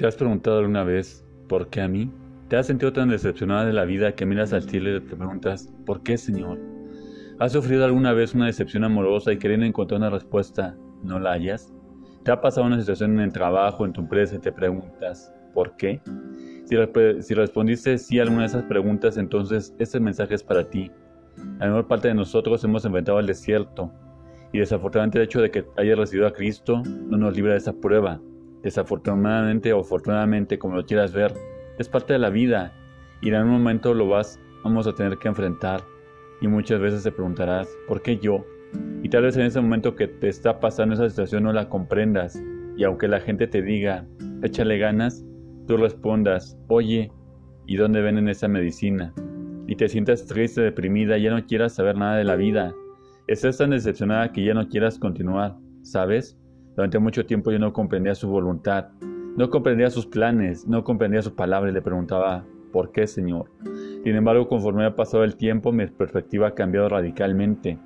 ¿Te has preguntado alguna vez por qué a mí? ¿Te has sentido tan decepcionada de la vida que miras al cielo y te preguntas ¿por qué, Señor? ¿Has sufrido alguna vez una decepción amorosa y queriendo encontrar una respuesta no la hayas? ¿Te ha pasado una situación en el trabajo, en tu empresa y te preguntas ¿por qué? Si, si respondiste sí a alguna de esas preguntas, entonces este mensaje es para ti. La mayor parte de nosotros hemos enfrentado el desierto y desafortunadamente el hecho de que hayas recibido a Cristo no nos libra de esa prueba. Desafortunadamente o afortunadamente, como lo quieras ver, es parte de la vida y en algún momento lo vas, vamos a tener que enfrentar. Y muchas veces te preguntarás, ¿por qué yo? Y tal vez en ese momento que te está pasando esa situación no la comprendas. Y aunque la gente te diga, échale ganas, tú respondas, oye, ¿y dónde venden esa medicina? Y te sientas triste, deprimida, ya no quieras saber nada de la vida. Estás tan decepcionada que ya no quieras continuar, ¿sabes? Durante mucho tiempo yo no comprendía su voluntad, no comprendía sus planes, no comprendía su palabra y le preguntaba, ¿por qué, Señor? Sin embargo, conforme ha pasado el tiempo, mi perspectiva ha cambiado radicalmente.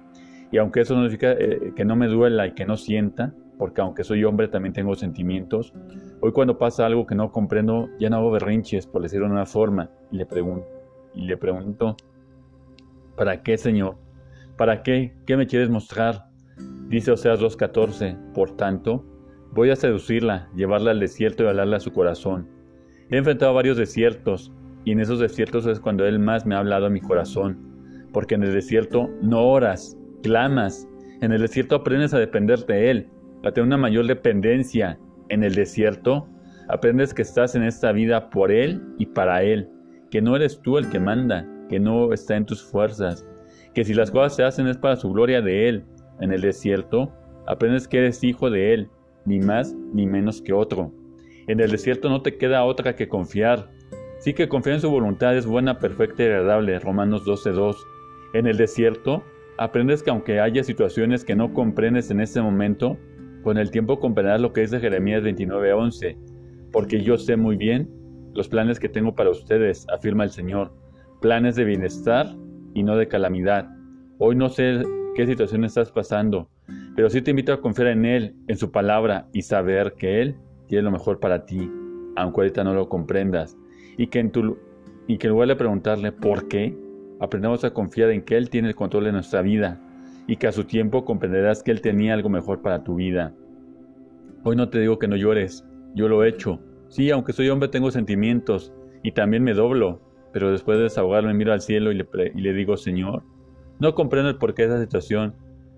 Y aunque eso no significa eh, que no me duela y que no sienta, porque aunque soy hombre también tengo sentimientos, hoy cuando pasa algo que no comprendo, ya no hago berrinches, por decirlo de una forma, y le pregunto, y le pregunto, ¿para qué, Señor? ¿Para qué? ¿Qué me quieres mostrar? Dice Oseas 2.14, por tanto, voy a seducirla, llevarla al desierto y hablarle a su corazón. He enfrentado varios desiertos, y en esos desiertos es cuando Él más me ha hablado a mi corazón, porque en el desierto no oras, clamas, en el desierto aprendes a depender de Él, a tener una mayor dependencia. En el desierto aprendes que estás en esta vida por Él y para Él, que no eres tú el que manda, que no está en tus fuerzas, que si las cosas se hacen es para su gloria de Él, en el desierto, aprendes que eres hijo de Él, ni más ni menos que otro. En el desierto no te queda otra que confiar. Sí que confiar en su voluntad es buena, perfecta y agradable. Romanos 12.2. En el desierto, aprendes que aunque haya situaciones que no comprendes en este momento, con el tiempo comprenderás lo que dice Jeremías 29.11. Porque yo sé muy bien los planes que tengo para ustedes, afirma el Señor. Planes de bienestar y no de calamidad. Hoy no sé qué situación estás pasando, pero sí te invito a confiar en Él, en su palabra y saber que Él tiene lo mejor para ti, aunque ahorita no lo comprendas. Y que en, tu, y que en lugar de preguntarle por qué, aprendamos a confiar en que Él tiene el control de nuestra vida y que a su tiempo comprenderás que Él tenía algo mejor para tu vida. Hoy no te digo que no llores, yo lo he hecho. Sí, aunque soy hombre tengo sentimientos y también me doblo, pero después de desahogarme miro al cielo y le, y le digo, Señor, no comprendo el porqué de esa situación,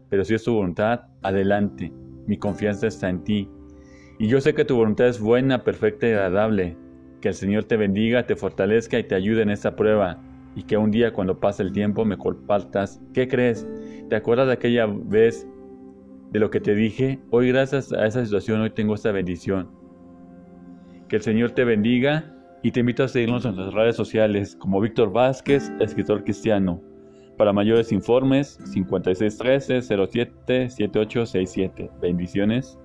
pero si es tu voluntad, adelante. Mi confianza está en ti. Y yo sé que tu voluntad es buena, perfecta y agradable. Que el Señor te bendiga, te fortalezca y te ayude en esta prueba. Y que un día cuando pase el tiempo me compartas. ¿Qué crees? ¿Te acuerdas de aquella vez de lo que te dije? Hoy gracias a esa situación, hoy tengo esta bendición. Que el Señor te bendiga y te invito a seguirnos en las redes sociales como Víctor Vázquez, escritor cristiano. Para mayores informes, 5613 07 7867. Bendiciones.